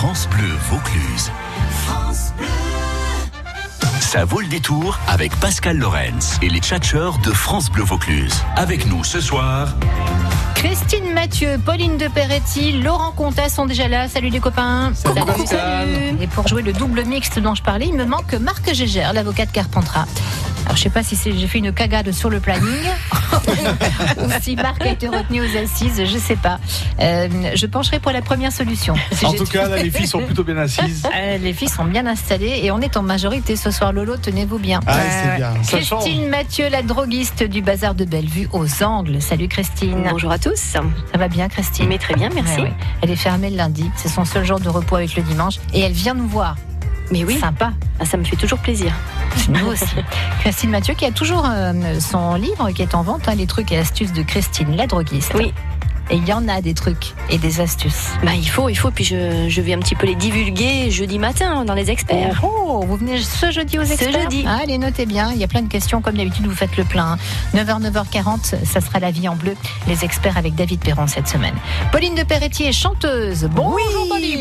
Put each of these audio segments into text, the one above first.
France Bleu Vaucluse. Ça vaut le détour avec Pascal Lorenz et les tchatcheurs de France Bleu Vaucluse. Avec nous ce soir, Christine Mathieu, Pauline de Peretti, Laurent Comta sont déjà là. Salut les copains. Salut, Pascal. Et pour jouer le double mixte dont je parlais, il me manque Marc Gégère, l'avocat de Carpentras. Alors je sais pas si j'ai fait une cagade sur le planning ou si Marc a été retenu aux assises, je sais pas. Euh, je pencherai pour la première solution. Si En tout cas, là, les filles sont plutôt bien assises. Euh, les filles sont bien installées et on est en majorité ce soir. Lolo, tenez-vous bien. Ah, c'est bien. Christine Mathieu, la droguiste du bazar de Bellevue aux Angles. Salut Christine. Bonjour à tous. Ça va bien Christine Mais très bien, merci. Ouais, ouais. Elle est fermée le lundi. C'est son seul jour de repos avec le dimanche. Et elle vient nous voir. Mais oui, Sympa. ah, ça me fait toujours plaisir. Nous aussi. Christine Mathieu qui a toujours euh, son livre qui est en vente, hein, les trucs et astuces de Christine, la droguiste. Oui. Et il y en a des trucs et des astuces. Bah, il faut, il faut. Puis je, je vais un petit peu les divulguer jeudi matin dans les experts. Oh, vous venez ce jeudi aux Ce experts jeudi. Ah, Allez, notez bien. Il y a plein de questions. Comme d'habitude, vous faites le plein. hein. 9h, 9h40, ça sera la vie en bleu. Les experts avec David Perron cette semaine. Pauline de Perretier est chanteuse. Bonjour, Pauline.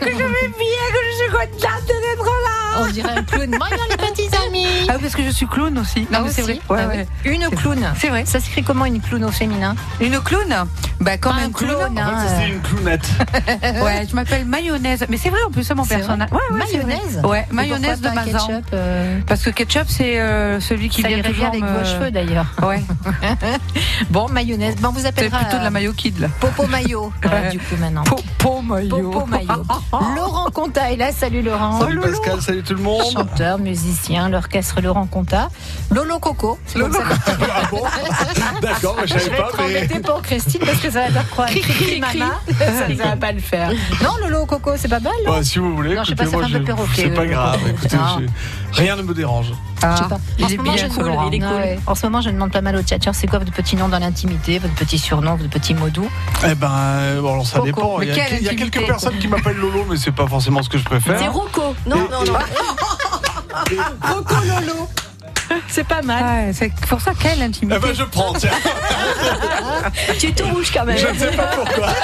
que je vais bien, que je suis contente d'être là. On dirait un clown. Bonjour, les petits Ah oui, parce que je suis clown aussi. Non, Ah, mais c'est vrai. Ouais, Ah oui. ouais. Une clown. C'est vrai. Ça s'écrit comment une clown au féminin? Une clown? Bah, comme Pas un, un clown. clown, hein. En fait, c'est une clownette. Ouais, je m'appelle mayonnaise. Mais c'est vrai, en plus, c'est mon C'est personnage. Ouais, c'est. Mayonnaise? Ouais, mayonnaise de Mazan. ketchup, euh, Parce que ketchup, c'est euh, celui qui Ça vient toujours avec vos cheveux d'ailleurs. Ouais, Bon, mayonnaise. Bon, on vous c'est appellera plutôt de la euh, mayo kid, là. Popo euh, du coup, maintenant. Popo mayo. Popo Maillot. Laurent Conta est là. Salut Laurent. Salut Pascal, salut tout le monde. Chanteur, musicien, l'orchestre Laurent Conta. Lolo Coco. c'est comme ça que- Ah bon D'accord, mais je Je savais vais pas, être mais. pour Christine parce que ça va faire croire cri mama. Ça ne va pas le faire. Non, Lolo Coco, c'est pas mal. non Ouais, si vous voulez, Non, je sais pas, écoutez, peu perroquet, c'est pas le grave. Coco. Écoutez, Non. je- rien ne me dérange. Ah, Je sais pas. En il ce est moment, je cool, est Ah cool. ouais. En ce moment, je demande pas mal aux tchatchers, c'est quoi votre petit nom dans l'intimité, votre petit surnom, votre petit mot doux? Eh ben, euh, bon, alors ça Coco. dépend. Mais Il y a, quelle il y a intimité, quelques personnes qui m'appellent Lolo, mais c'est pas forcément ce que je préfère. C'est Rocco. Non, non, non. Coco Lolo. C'est pas mal. Ouais, c'est pour ça, quelle Eh intimité. ben, je prends, tiens. Tu es tout rouge quand même. Je ne sais pas pourquoi. Ça,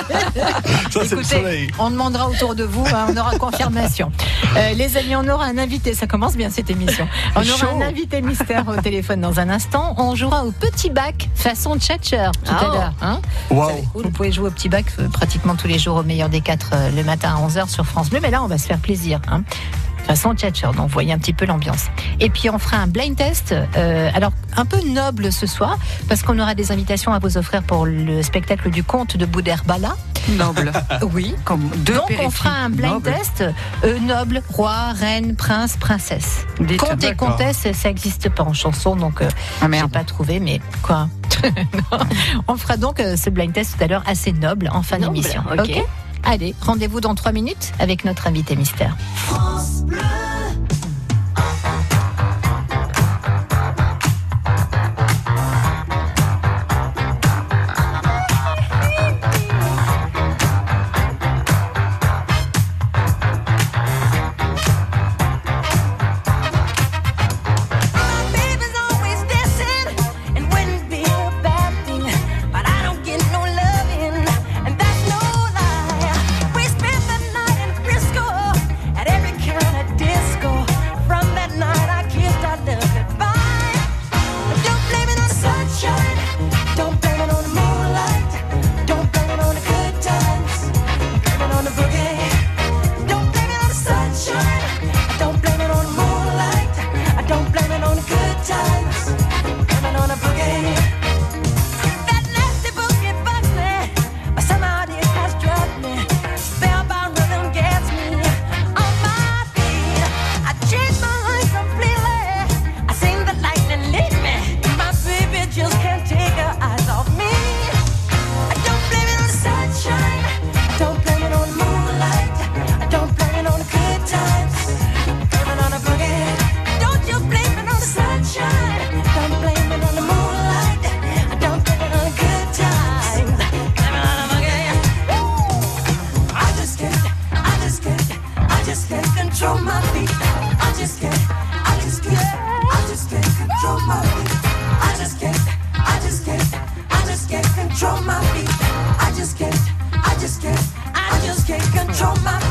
c'est le Écoutez, soleil. on demandera autour de vous, hein, on aura confirmation. Euh, les amis, on aura un invité, ça commence bien cette émission. On aura un invité mystère au téléphone dans un instant. On jouera au petit bac façon tchatcher tout à l'heure. hein. Waouh. Vous pouvez jouer au petit bac euh, pratiquement tous les jours au meilleur des quatre euh, le matin à 11h sur France Bleu, mais là on va se faire plaisir. Hein. Façon tchatcher, donc voyez un petit peu l'ambiance. Et puis on fera un blind test, euh, alors un peu noble ce soir, parce qu'on aura des invitations à vous offrir pour le spectacle du conte de Bouderbala. Noble. Oui. Comme deux Donc on fera un blind nobles. test euh, noble, roi, reine, prince, princesse. Dites. Comte et comtesse, ça n'existe pas en chanson, donc euh, Ah j'ai pas trouvé, mais quoi? On fera donc euh, ce blind test tout à l'heure assez noble en fin Noble, d'émission. ok. Allez, rendez-vous dans trois minutes avec notre invité mystère. Run. Control my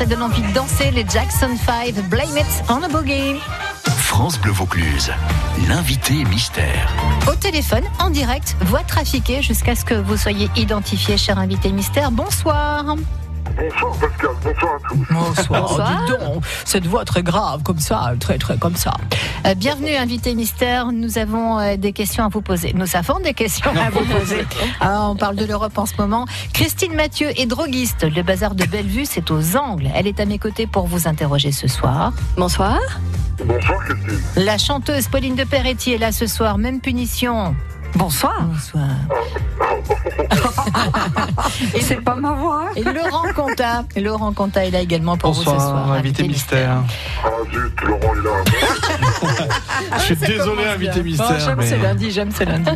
ça donne envie de danser les Jackson 5, Blame It on a Boogie. France Bleu Vaucluse, l'invité mystère. Au téléphone, en direct, voix trafiquée jusqu'à ce que vous soyez identifié, cher invité mystère. Bonsoir. Bonsoir Pascal, bonsoir à tous. Bonsoir. Bonsoir. dis donc, cette voix très grave comme ça, très très comme ça. Euh, bienvenue, invité mystère. Nous avons euh, des questions à vous poser. Nous avons des questions à vous poser. Ah, on parle de l'Europe en ce moment. Christine Mathieu est droguiste. Le bazar de Bellevue, c'est aux angles. Elle est à mes côtés pour vous interroger ce soir. Bonsoir. Bonsoir Christine. La chanteuse Pauline de Peretti est là ce soir. Même punition. Bonsoir. Bonsoir. Et c'est pas ma voix. Et Laurent Conta. Laurent Conta est là également pour vous ce Bonsoir, soir. invité mystère. Ah zut, Laurent est là. Je suis désolé, invité mystère. j'aime mais- ce lundi, j'aime ce lundi.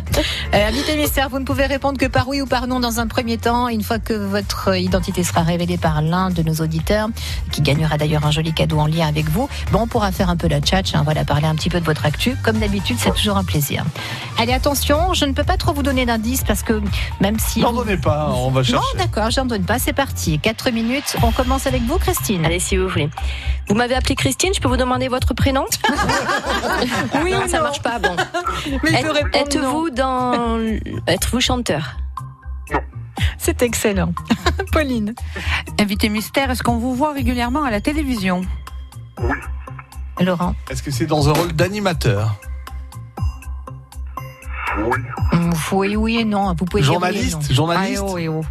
Euh, invité mystère, vous ne pouvez répondre que par oui ou par non dans un premier temps. Une fois que votre identité sera révélée par l'un de nos auditeurs, qui gagnera d'ailleurs un joli cadeau en lien avec vous, bon, on pourra faire un peu la tchatch, hein, voilà, parler un petit peu de votre actu. Comme d'habitude, c'est toujours un plaisir. Allez, attention, je ne peux pas trop vous donner d'indices parce que même si... N'en donnez pas, on va Non, chercher. d'accord, j'en donne pas, c'est parti. 4 minutes, on commence avec vous, Christine. Allez, si vous voulez. Vous m'avez appelé Christine, je peux vous demander votre prénom? Oui, Non, ça marche pas. Bon. Mais il Êtes- peut répondre non. Êtes-vous dans. Êtes-vous chanteur? C'est excellent. Pauline. Invité mystère, est-ce qu'on vous voit régulièrement à la télévision? Laurent. Est-ce que c'est dans un rôle d'animateur? Oui, Oui, oui et non. Vous pouvez dire oui Journaliste. Journaliste Ah, oh,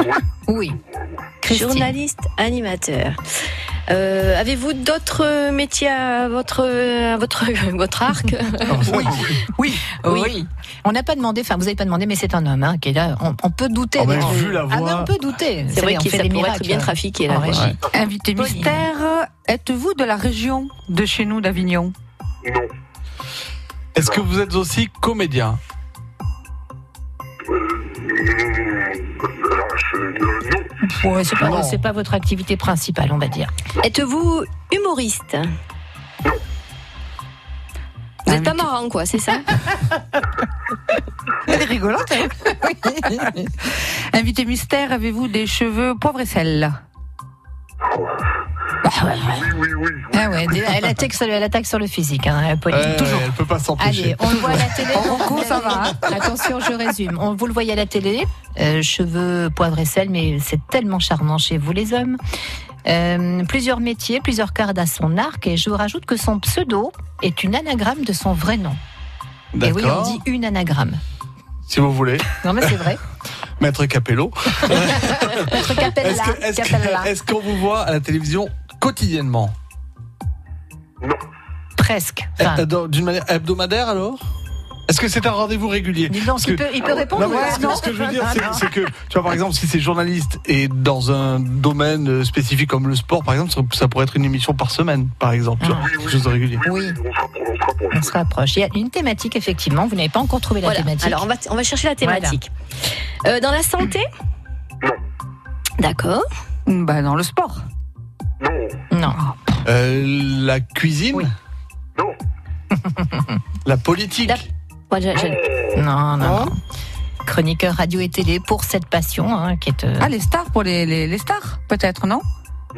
oh. Oui. Christine. Journaliste, animateur. Euh, Avez-vous d'autres métiers à votre, à votre, votre arc? Oui. Oui. Oui. On n'a pas demandé, enfin, vous n'avez pas demandé, mais c'est un homme hein, qui est là. On, on peut douter. Oh, vu la Ah, mais voix- on peut douter. C'est vrai qu'il fait ça des pourrait être miracles. bien trafiqué là. régie. Ouais. Invité Pauline. mystère, êtes-vous de la région de chez nous d'Avignon? Non. Est-ce que vous êtes aussi comédien. Ouais, c'est pas, Non. c'est pas votre activité principale, on va dire. Êtes-vous humoriste Vous n'êtes pas marrant, quoi, c'est ça Elle est rigolote. hein Invité mystère, avez-vous des cheveux poivre et sel Oui, oui, oui. oui. Ah ouais, elle attaque sur, elle attaque sur le physique, hein, Pauline. Euh, Toujours. Elle peut pas s'empêcher. Allez, on le voit à la télé. En ça va, hein. Attention, je résume. On, vous le voyez à la télé, euh, cheveux, poivre et sel, mais c'est tellement charmant chez vous, les hommes. Euh, plusieurs métiers, plusieurs cordes à son arc, et je vous rajoute que son pseudo est une anagramme de son vrai nom. Et oui, on dit une anagramme. Si vous voulez. Non, mais c'est vrai. Maître Capello. Maître. Est-ce Capella. est-ce qu'on vous voit à la télévision quotidiennement Presque. Enfin, Eh, D'une manière hebdomadaire alors? Est-ce que c'est un rendez-vous régulier? Parce il que- peut, il peut répondre. Non, non. ce que je veux dire, Ah, c'est- non. que, tu vois, par exemple, si c'est journaliste et dans un domaine spécifique comme le sport, par exemple, ça, ça pourrait être une émission par semaine, par exemple, tu vois, Oui, quelque oui. chose de régulier. Oui. On se rapproche. Il y a une thématique, effectivement. Vous n'avez pas encore trouvé la Voilà. thématique. Alors, on va, on va chercher la thématique. Euh, dans la santé? D'accord. Bah, dans le sport. Non, Non. Euh, la cuisine Oui. non, La politique La- Non, non, Non. non. Chroniqueur radio et télé pour cette passion hein, qui est euh, Ah, les stars pour les, les, les stars, peut-être, non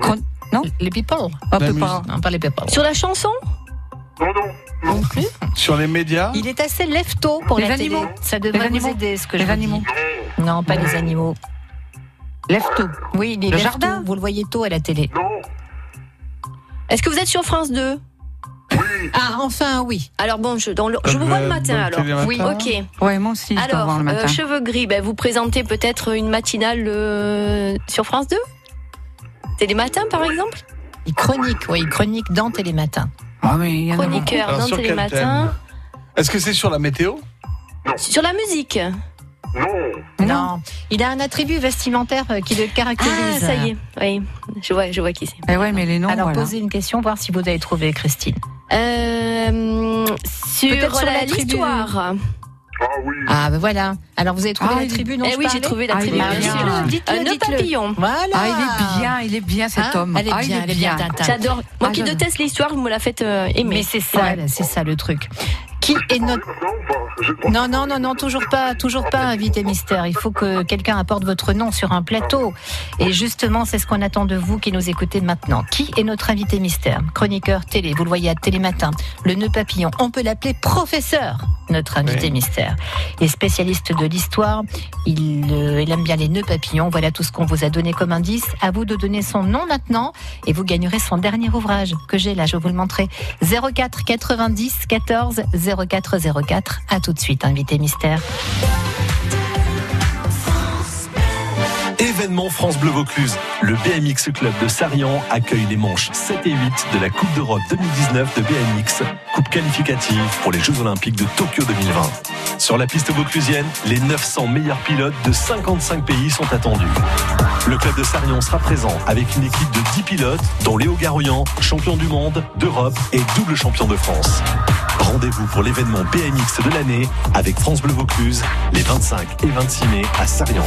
Chron- Non les people. La peu pas. Non, pas les people. Sur la chanson non, non, Non plus. Sur les médias Il est assez lève-tôt pour Les la animaux. télé. Ça devrait Les animaux. aider, ce que Les je vous animaux. dis. Non, pas les animaux. Lève-tôt. Oui, il est Le jardin. Vous le voyez tôt à la télé. non, Est-ce que vous êtes sur France 2 Ah, enfin, oui. Alors bon, je, dans le- je vous vois le matin alors. Oui. Ok. Ouais, moi aussi, Alors, voir le matin. euh, cheveux gris, ben, vous présentez peut-être une matinale euh, sur France 2 C'est les matins par exemple Il chronique, oui, il chronique dans Télématin. Ah, mais il y en a. Chroniqueur dans Télématin. Est-ce que c'est sur la météo? Sur la musique non, Non. Il a un attribut vestimentaire euh, qui le caractérise. Ah, ça y est. Oui, je vois, je vois qui c'est. Eh ouais, mais les noms, Alors, voilà. posez une question, voir si vous avez trouvé, Christine. Euh, sur, sur l'histoire. ah oui, Ah, ben voilà. Alors, vous avez trouvé Ah, la tribu dont Eh je oui, j'ai trouvé la Ah, tribu. Dites-le, dites-le. papillon. Voilà. Ah, il est bien, il est bien cet Hein homme. Elle est ah, bien, il elle est bien. J'adore. Moi Ah, qui déteste l'histoire, vous me la faites euh, aimer. Mais c'est ça, c'est ça le truc. Qui est notre non. Non, non, non, non, toujours pas, toujours pas invité mystère. Il faut que quelqu'un apporte votre nom sur un plateau. Et justement, c'est ce qu'on attend de vous qui nous écoutez maintenant. Qui est notre invité mystère? Chroniqueur télé, vous le voyez à Télématin. Le nœud papillon, on peut l'appeler professeur, notre invité Oui. mystère. Il est spécialiste de l'histoire. Il, euh, il aime bien les nœuds papillons. Voilà tout ce qu'on vous a donné comme indice. À vous de donner son nom maintenant. Et vous gagnerez son dernier ouvrage que j'ai là, je vous le montrer. 04 90 14 04 04. À tout de suite, invité mystère. Événement France Bleu Vaucluse. Le BMX Club de Sarian accueille les manches 7 et 8 de la Coupe d'Europe 2019 de BMX, coupe qualificative pour les Jeux Olympiques de Tokyo 2020. Sur la piste vauclusienne, les 900 meilleurs pilotes de 55 pays sont attendus. Le club de Sarion sera présent avec une équipe de 10 pilotes, dont Léo Garouillan, champion du monde, d'Europe et double champion de France. Rendez-vous pour l'événement BMX de l'année avec France Bleu Vaucluse les 25 et 26 mai à Sarian.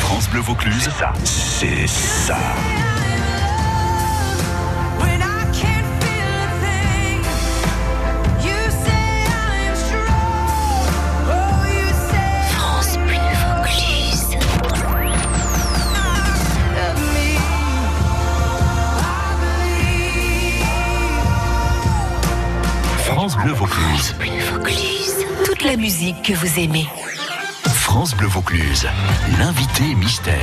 France Bleu Vaucluse, c'est ça. Oh, France Bleu Vaucluse. love me. I believe. France Bleu Vaucluse. Bleu Vaucluse. Toute la musique que vous aimez. France Bleu Vaucluse. L'invité mystère.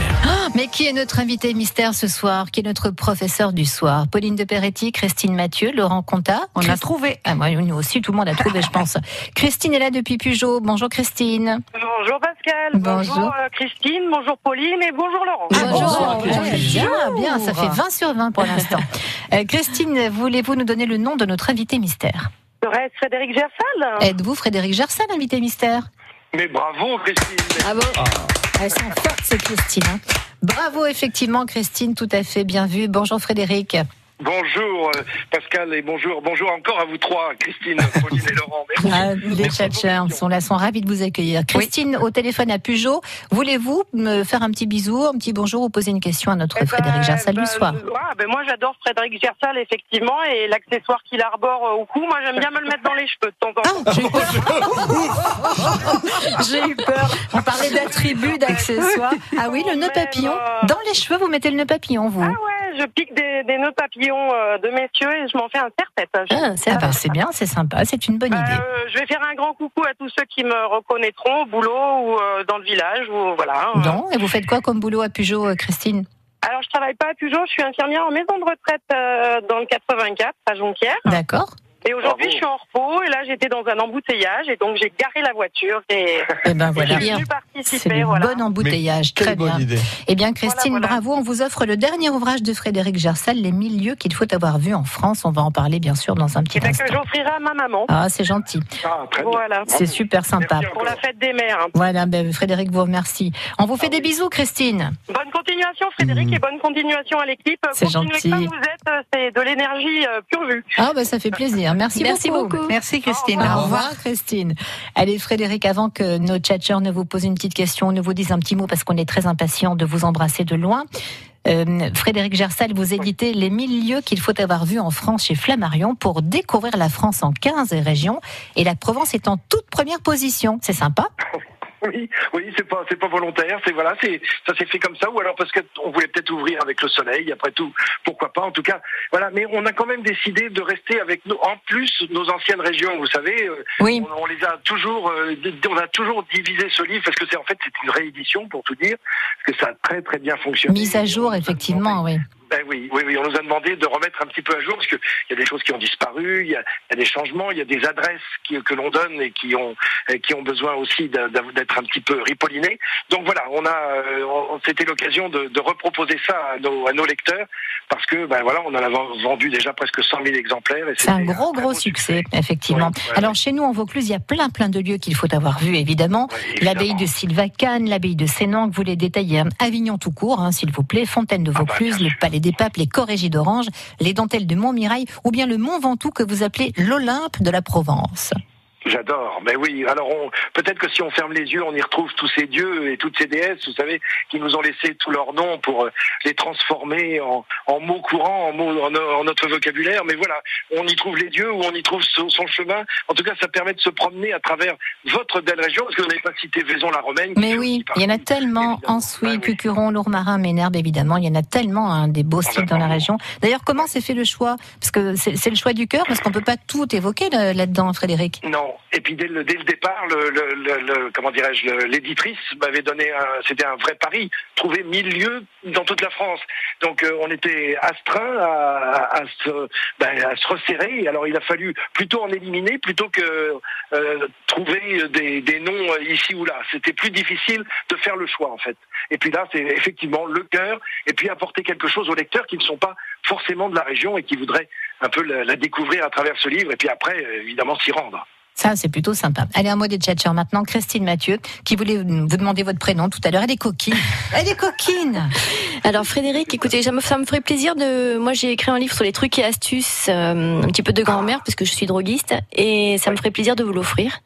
Mais qui est notre invité mystère ce soir Qui est notre professeur du soir? Pauline de Peretti, Christine Mathieu, Laurent Conta. On a Christ- trouvé. Ah, moi, nous aussi, tout le monde a trouvé, je pense. Christine est là depuis Peugeot. Bonjour Christine. Bonjour Pascal, Bonjour. bonjour, euh, Christine, bonjour Pauline et bonjour Laurent. Bonjour. bonjour, Ouais, bien, bien, ça fait 20 sur 20 pour l'instant. Euh, Christine, voulez-vous nous donner le nom de notre invité mystère? Serait-ce Frédéric Gersal Êtes-vous Frédéric Gersal, invité mystère? Mais bravo, Christine. Bravo. Elles sont fortes, ces Christine. hein. Bravo, effectivement, Christine, tout à fait bien vu. Bonjour Frédéric. Bonjour euh, Pascal et bonjour, bonjour encore à vous trois, Christine, Pauline et Laurent. Merci. Ah, les tchatchers sont là, sont ravis de vous accueillir. Christine, au téléphone à Peugeot, voulez-vous me faire un petit bisou, un petit bonjour ou poser une question à notre Eh ben, Frédéric Gersal ben, du soir? ah, ben moi j'adore Frédéric Gersal effectivement et l'accessoire qu'il arbore euh, au cou, moi j'aime bien me le mettre dans les cheveux de temps en temps. Ah, j'ai eu peur. J'ai eu peur. On parlait d'attributs, d'accessoires. Ah oui, le nœud papillon. Dans les cheveux, vous mettez le nœud papillon, vous Ah ouais, je pique des, des nœuds papillons euh, de messieurs et je m'en fais un serre-tête. Ah, c'est Ah bah, c'est bien, c'est sympa, c'est une bonne Euh, idée. je vais faire un grand coucou à tous ceux qui me reconnaîtront au boulot ou euh, dans le village ou voilà. Euh, Non, et vous faites quoi comme boulot à Peugeot, euh, Christine? Alors je travaille pas à Peugeot, je suis infirmière en maison de retraite euh, dans le 84 à Jonquière. D'accord. Et aujourd'hui, je suis en repos et là, j'étais dans un embouteillage et donc j'ai garé la voiture et Eh ben voilà. C'est Voilà. bon embouteillage. Très bien. bonne idée. Eh bien, Christine, Voilà, voilà. bravo. On vous offre le dernier ouvrage de Frédéric Gersal, Les mille lieux qu'il faut avoir vus en France. On va en parler, bien sûr, dans un petit Et ben, que instant. j'offrirai à ma maman. Ah, c'est gentil. Ah, bien. Voilà. C'est super sympa. Merci Pour la fête des mères. hein. Voilà, ben, Frédéric vous remercie. On vous fait Ah des bisous, Christine. Bonne continuation, Frédéric, Mm. et bonne continuation à l'équipe. C'est Continuez gentil. comme vous êtes, euh, c'est de l'énergie euh, pure vue. Ah, ben, ça fait plaisir. Merci, Merci beaucoup. Merci Christine. Au revoir, Christine. Allez, Frédéric, avant que nos tchatcheurs ne vous posent une petite question, ne vous disent un petit mot parce qu'on est très impatient de vous embrasser de loin. Euh, Frédéric Gersal, vous éditez Les 1000 lieux qu'il faut avoir vus en France chez Flammarion pour découvrir la France en 15 régions et la Provence est en toute première position. C'est sympa Oui, oui, c'est pas, c'est pas volontaire, c'est voilà, c'est, ça s'est fait comme ça, ou alors parce qu'on voulait peut-être ouvrir avec le soleil, après tout, pourquoi pas, en tout cas, voilà, mais on a quand même décidé de rester avec nous, en plus, nos anciennes régions, vous savez, euh, Oui. on, on les a toujours, euh, on a toujours divisé ce livre, parce que c'est en fait, c'est une réédition, pour tout dire, parce que ça a très très bien fonctionné. Mise à jour, effectivement, oui. Ben oui, oui, oui, on nous a demandé de remettre un petit peu à jour parce qu'il y a des choses qui ont disparu, il y a, il y a des changements, il y a des adresses qui, que l'on donne et qui ont et qui ont besoin aussi d'être un petit peu ripollinées. Donc voilà, on a, euh, c'était l'occasion de, de reproposer ça à nos, à nos lecteurs parce que ben voilà, on en a vendu déjà presque 100 000 exemplaires. C'est un gros, gros succès, effectivement. Ouais, Alors, chez nous, en Vaucluse, il y a plein, plein de lieux qu'il faut avoir vus, évidemment. L'abbaye de Sylvacane, l'abbaye de Sénan, que vous les détaillez. hein. Avignon tout court, hein, s'il vous plaît. Fontaine de Ah bah, Vaucluse, le sûr. Des Papes, les Corrégies d'Orange, les dentelles de Montmirail, ou bien le Mont Ventoux que vous appelez l'Olympe de la Provence. J'adore. Mais oui, alors on, peut-être que si on ferme les yeux, on y retrouve tous ces dieux et toutes ces déesses, vous savez, qui nous ont laissé tous leurs noms pour euh, les transformer en, en mots courants, en mots en, en notre vocabulaire. Mais voilà, on y trouve les dieux ou on y trouve son, son chemin. En tout cas, ça permet de se promener à travers votre belle région, parce que vous n'avez pas cité Vaison-la-Romaine. Mais oui, il y en a tellement. Ensuy, Ah oui. Pucuron, Lourmarin, Ménherbe, évidemment. Il y en a tellement hein, des beaux Ah sites dans la région. D'ailleurs, comment s'est fait le choix? Parce que c'est le choix du cœur, parce qu'on peut pas tout évoquer là- là-dedans, Frédéric. Non. Et puis dès le, départ, comment dirais-je, l'éditrice m'avait donné, c'était un vrai pari, trouver mille lieux dans toute la France. Donc euh, on était astreint ben, à se resserrer. Alors il a fallu plutôt en éliminer plutôt que euh, trouver des, noms euh, ici ou là. C'était plus difficile de faire le choix en fait. Et puis là, c'est effectivement le cœur, et puis apporter quelque chose aux lecteurs qui ne sont pas forcément de la région et qui voudraient un peu la, découvrir à travers ce livre, et puis après, évidemment, s'y rendre. Ça, c'est plutôt sympa. Allez, un mot des tchatcheurs maintenant. Christine Mathieu, qui voulait vous demander votre prénom tout à l'heure. Elle est coquine. Elle est coquine. Alors Frédéric, écoutez, ça me, ça me ferait plaisir de. Moi, j'ai écrit un livre sur les trucs et astuces, euh, un petit peu de grand-mère, parce que je suis droguiste, et ça me ferait plaisir de vous l'offrir.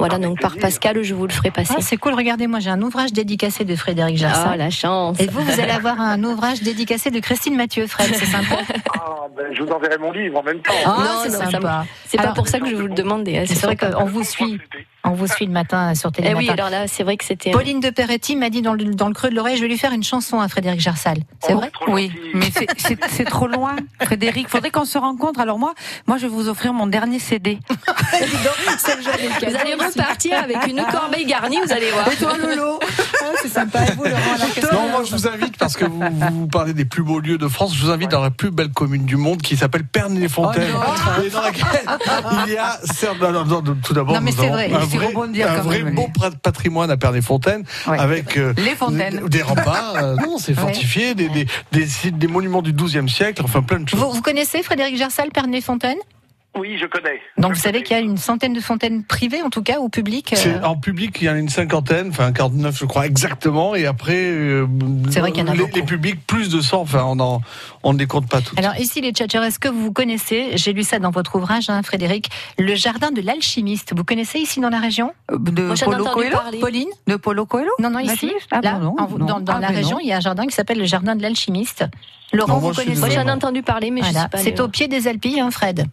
Voilà, donc par. Pascal, je vous le ferai passer. Ah, c'est cool. Regardez, moi, j'ai un ouvrage dédicacé de Frédéric Oh, Gersal. la chance. Et vous, vous allez avoir un ouvrage dédicacé de Christine Mathieu, Fred. C'est sympa. Ah, ben, je vous enverrai mon livre en même temps. Ah, Non, c'est sympa. C'est pas pour ça que je vous le demandais. hein, C'est vrai qu'on vous suit. On vous suit le matin sur Eh oui, Télématin. alors là, c'est vrai que c'était. Pauline de Peretti m'a dit dans le, dans le creux de l'oreille, je vais lui faire une chanson à Frédéric Gersal. C'est Oh, vrai Oui, mais c'est- trop loin, Frédéric. Faudrait qu'on se rencontre. Alors moi, moi, je vais vous offrir mon dernier CD. Vous allez repartir avec une corbeille garnie, vous allez voir. Et toi, Lolo Ah, C'est sympa. Et vous, Laurent, alors, qu'est-ce Non, moi je vous invite, parce que vous, vous parlez des plus beaux lieux de France, je vous invite dans la plus belle commune du monde qui s'appelle Pernay-les-Fontaines. Oh et dans laquelle il y a, certes, non, non, non, tout d'abord, Non, mais nous c'est avons vrai, un vrai, rebondir un quand vrai même. beau patrimoine à Pernay-Fontaines, Ouais. avec euh, Les fontaines. des, des remparts, euh, non, c'est fortifié, des, des, des, monuments du XIIe siècle, enfin plein de choses. Vous, vous connaissez Frédéric Gersal, Pernay-Fontaine Oui, je connais. Donc Je vous savez qu'il y a une centaine de fontaines privées, en tout cas, ou publiques. euh, C'est- En public, il y en a une cinquantaine, enfin 49 je crois exactement, et après, euh, C'est vrai qu'il y en a les, beaucoup. les publics, plus de 100, enfin on en- on ne les compte pas toutes. Alors ici, les tchatchers, est-ce que vous connaissez, j'ai lu ça dans votre ouvrage, hein, Frédéric, le jardin de l'alchimiste? Vous connaissez ici dans la région? Euh, De Moi, entendu Coelho? Pauline? De Paulo Coelho? Non, non, ici, Ah, là, en- dans, dans Ah, la région, non. il y a un jardin qui s'appelle le jardin de l'alchimiste. Laurent, Non, moi, vous je connaissez? Moi, j'en ai entendu parler, mais je Voilà. suis pas. C'est au pied des Alpilles, hein, Fred.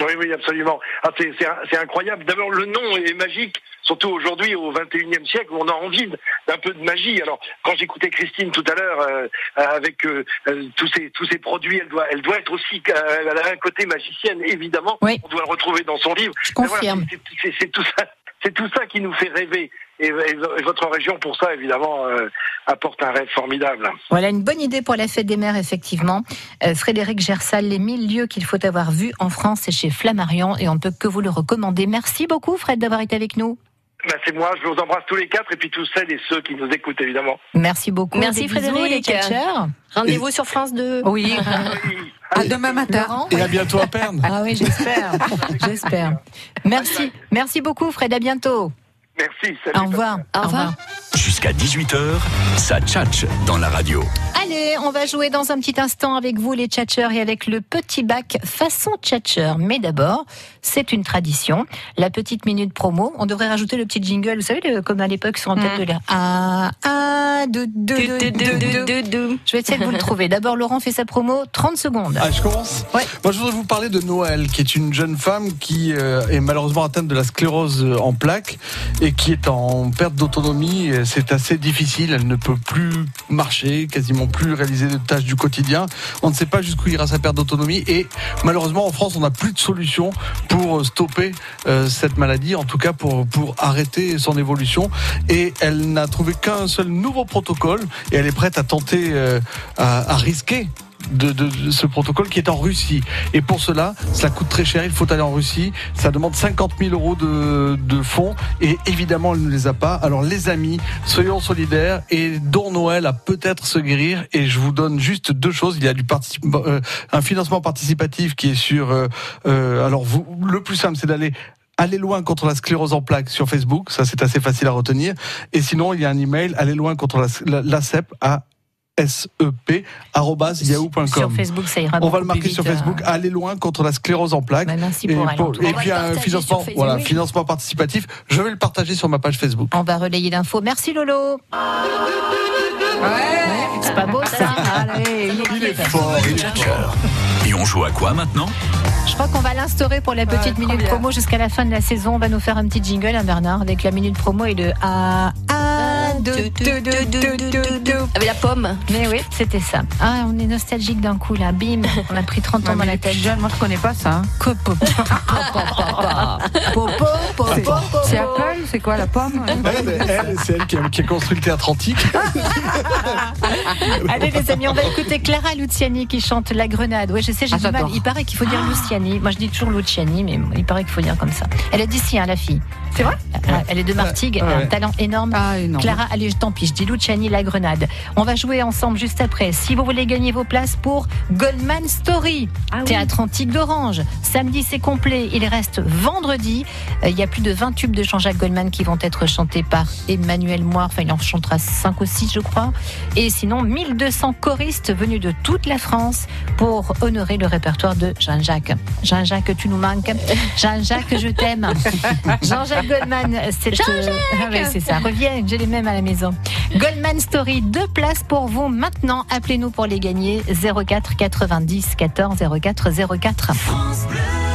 Oui, oui, absolument. Ah, c'est, incroyable. D'abord, le nom est magique, surtout aujourd'hui, au 21e siècle, où on a envie d'un peu de magie. Alors, quand j'écoutais Christine tout à l'heure, euh, avec euh, euh, tous, ces, tous ces produits, elle doit, elle doit être aussi, euh, elle a un côté magicienne, évidemment. Oui. On doit le retrouver dans son livre. Je voilà, confirme. c'est tout ça. C'est tout ça qui nous fait rêver. Et, votre région, pour ça, évidemment, euh, apporte un rêve formidable. Voilà une bonne idée pour la fête des mères, effectivement. Euh, Frédéric Gersal, les 1000 lieux qu'il faut avoir vus en France, c'est chez Flammarion et on ne peut que vous le recommander. Merci beaucoup, Fred, d'avoir été avec nous. Ben, c'est moi, je vous embrasse tous les quatre et puis tous celles et ceux qui nous écoutent, évidemment. Merci beaucoup. Merci, Des bisous, Frédéric. les catcheurs. Rendez-vous sur France 2. Oui. À demain matin. Et à bientôt à Perne. Ah oui, j'espère. j'espère. Merci. Merci beaucoup, Fred. À bientôt. Merci, salut. Au revoir. Au revoir. Jusqu'à 18h, ça tchatche dans la radio. Allez, on va jouer dans un petit instant avec vous, les tchatcheurs, et avec le petit bac façon tchatcheur. Mais d'abord, c'est une tradition. La petite minute promo. On devrait rajouter le petit jingle, vous savez, le- comme à l'époque sur en tête de l'air. Ah, ah, deux, deux, deux, deux, deux. Je vais essayer de vous le trouver. D'abord, Laurent fait sa promo, 30 secondes. Ah, je commence? Ouais. Moi, je voudrais vous parler de Noël, qui est une jeune femme qui euh, est malheureusement atteinte de la sclérose euh, en plaques et qui est en perte d'autonomie. Et C'est assez difficile. Elle ne peut plus marcher, quasiment plus réaliser de tâches du quotidien. On ne sait pas jusqu'où ira sa perte d'autonomie. Et malheureusement, en France, on n'a plus de solution pour stopper euh, cette maladie, en tout cas pour, pour arrêter son évolution. Et elle n'a trouvé qu'un seul nouveau protocole et elle est prête à tenter, euh, à risquer de, ce protocole qui est en Russie. Et pour cela, ça coûte très cher. Il faut aller en Russie. Ça demande 50 000 euros de, fonds. Et évidemment, elle ne les a pas. Alors, les amis, soyons solidaires. Et dont Noël a peut-être se guérir. Et je vous donne juste deux choses. Il y a du euh, un financement participatif qui est sur. euh, euh, alors, le plus simple, c'est d'aller Aller loin contre la sclérose en plaques sur Facebook, ça c'est assez facile à retenir. Et sinon, il y a un email, aller loin contre la, la, l'ACEP à sep@yahoo.com. Sur Facebook, ça ira On va le marquer sur Facebook. euh. Aller loin contre la sclérose en plaques. Bah, merci et pour et va puis un partager financement, voilà, financement participatif. Je vais le partager sur ma page Facebook. On va relayer l'info. Merci Lolo. Ouais, c'est pas beau ça. Allez, Il est fort. il est fort. Tchatcheur. Et on joue à quoi maintenant? Je crois qu'on va l'instaurer pour la petite minute bien. promo jusqu'à la fin de la saison. On va nous faire un petit jingle, hein, Bernard, avec la minute promo et le A, A, 2, 2, 2, 2, 2, 2. Avec la pomme. Mais oui, c'était ça. Ah, on est nostalgique d'un coup là. Bim, on a pris 30 ans dans la tête. jeune, moi je connais pas ça. C'est- Apple, c'est quoi la pomme? C'est elle qui a, qui a construit le théâtre antique. Allez les amis, on va écouter Clara Luciani qui chante La Grenade. Ouais, je sais, j'ai Ah, du mal. Il paraît qu'il faut dire Luciani. Moi, je dis toujours Luciani, mais il paraît qu'il faut dire comme ça. Elle est d'ici, hein, la fille. C'est vrai Elle est de Martigues, Ouais, ouais. un talent énorme. Ah, non. Clara, allez, tant pis, je dis Luciani, La Grenade. On va jouer ensemble juste après. Si vous voulez gagner vos places pour Goldman Story, Ah théâtre antique d'Orange. Samedi, c'est complet. Il reste vendredi. Euh, Il y a plus de 20 tubes de Jean-Jacques Goldman qui vont être chantés par Emmanuel Moir. Enfin, il en chantera 5 ou 6, je crois. Et sinon, 1200 choristes venus de toute la France pour honorer le répertoire de Jean-Jacques. Jean-Jacques, tu nous manques. Jean-Jacques, je t'aime. Jean-Jacques Goldman, c'est Jean-Jacques Ah ouais, c'est ça. Reviens, j'ai les mêmes à la maison. Goldman Story, deux places pour vous maintenant. Appelez-nous pour les gagner. 04 90 14 04 04. Et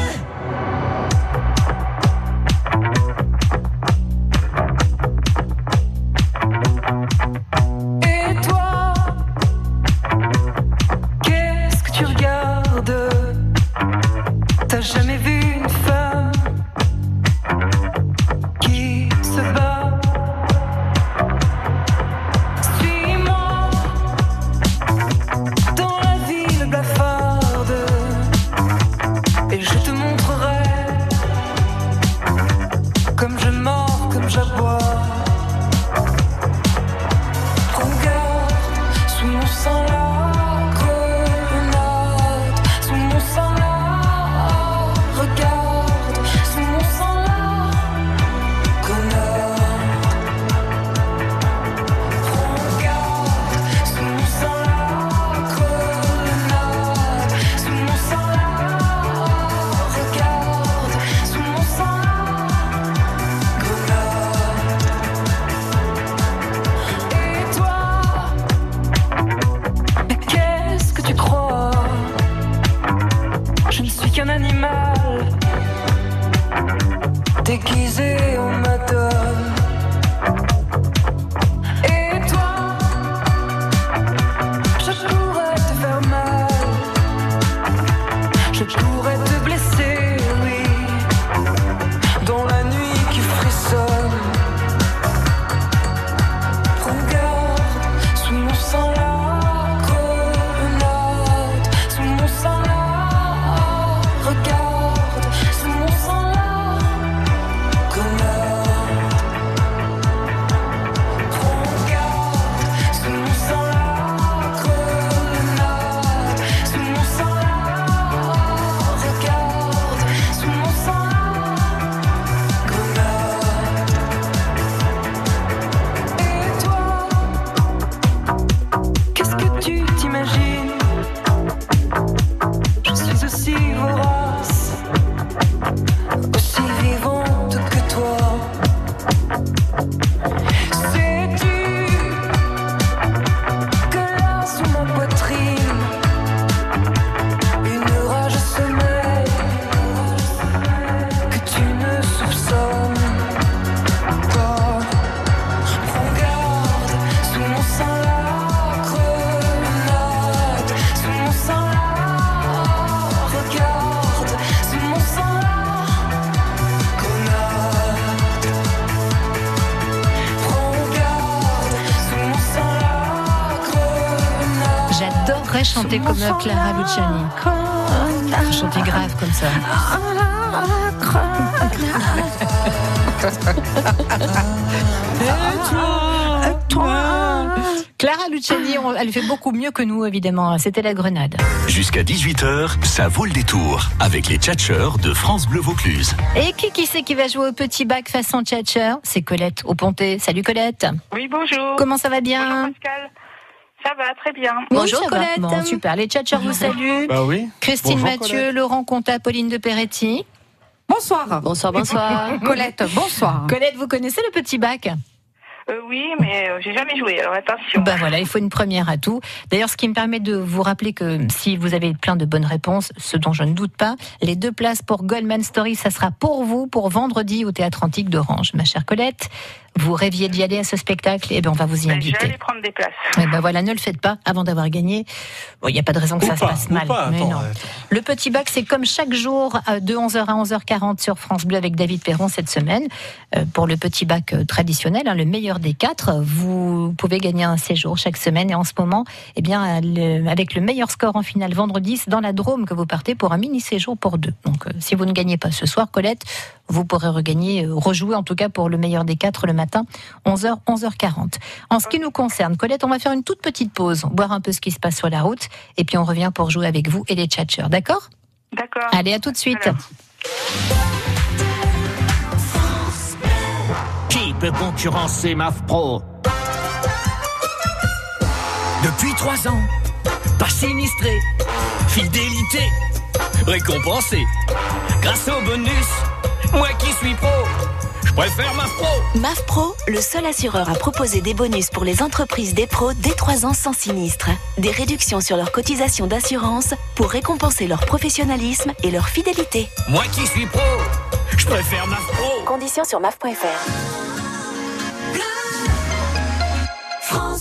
chanter comme Clara Luciani. Chanter grave comme ça. Clara Luciani, on- elle fait beaucoup mieux que nous, évidemment. C'était la grenade. Jusqu'à 18h, ça vaut le détour avec les tchatcheurs de France Bleu Vaucluse. Et qui, qui c'est qui va jouer au petit bac façon tchatcher C'est Colette au Pontet. Salut Colette. Oui, bonjour. Comment ça va bien? Pascal. Ça va très bien. Oui, ça va. Bon, super. Les tchatchers vous saluent. Bah oui. Christine Bonjour, Mathieu, Colette. Laurent Conta, Pauline de Peretti. Bonsoir. Bonsoir, bonsoir. Colette, bonsoir. Colette, vous connaissez le petit bac? Euh, oui, mais euh, j'ai jamais joué, alors attention. Ben voilà, il faut une première à tout. D'ailleurs, ce qui me permet de vous rappeler que si vous avez plein de bonnes réponses, ce dont je ne doute pas, les deux places pour Goldman Story, ça sera pour vous pour vendredi au Théâtre Antique d'Orange. Ma chère Colette, vous rêviez d'y aller à ce spectacle, eh bien on va vous y Ben, inviter. J'allais prendre des places. Eh ben voilà, ne le faites pas avant d'avoir gagné. Bon, Il n'y a pas de raison que Ou ça pas, se passe mal. pas, mais attends, non. attends. Le petit bac, c'est comme chaque jour euh, de 11h à 11h40 sur France Bleu avec David Perron cette semaine. Euh, Pour le petit bac euh, traditionnel, hein, le meilleur des quatre, vous pouvez gagner un séjour chaque semaine. Et en ce moment, eh bien, le- avec le meilleur score en finale vendredi, c'est dans la Drôme que vous partez pour un mini séjour pour deux. Donc, euh, si vous ne gagnez pas ce soir, Colette, vous pourrez regagner, euh, rejouer en tout cas pour le meilleur des quatre le matin, 11h, 11h40. En ce qui nous concerne, Colette, on va faire une toute petite pause, voir un peu ce qui se passe sur la route, et puis on revient pour jouer avec vous et les tchatchers, d'accord? D'accord. Allez, à tout de suite. Qui peut concurrencer MAF Pro Depuis trois ans, pas sinistré, fidélité, récompensé. Grâce au bonus, moi qui suis pro, je préfère MAF Pro. MAF Pro, le seul assureur à proposer des bonus pour les entreprises des pros dès 3 ans sans sinistre. Des réductions sur leurs cotisations d'assurance pour récompenser leur professionnalisme et leur fidélité. Moi qui suis pro, je préfère MAF Pro. Conditions sur maf.fr. France Bleu.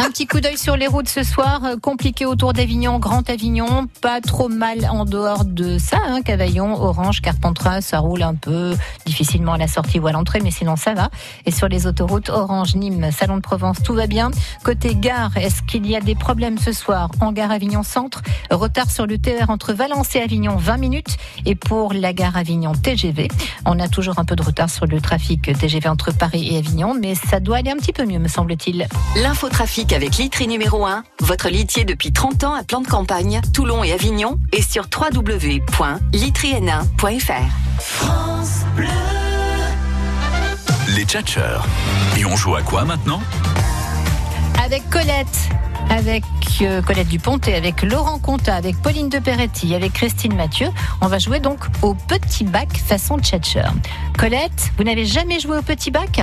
Un petit coup d'œil sur les routes ce soir, euh, compliqué autour d'Avignon, Grand Avignon, pas trop mal en dehors de ça, hein, Cavaillon, Orange, Carpentras, ça roule un peu difficilement à la sortie ou à l'entrée, mais sinon ça va. Et sur les autoroutes, Orange, Nîmes, Salon de Provence, tout va bien. Côté gare, est-ce qu'il y a des problèmes ce soir? En gare Avignon Centre, retard sur le TER entre Valence et Avignon, 20 minutes. Et pour la gare Avignon TGV, on a toujours un peu de retard sur le trafic TGV entre Paris et Avignon, mais ça doit aller un petit peu mieux, me semble-t-il. Avec Litry numéro 1, votre litier depuis 30 ans à plan de campagne, Toulon et Avignon, et sur www.litryn1.fr. France Bleu. Les tchatcheurs. Et on joue à quoi maintenant? Avec Colette, avec euh, Colette Dupontet, avec Laurent Conta, avec Pauline de Peretti, avec Christine Mathieu. On va jouer donc au petit bac façon tchatcher. Colette, vous n'avez jamais joué au petit bac?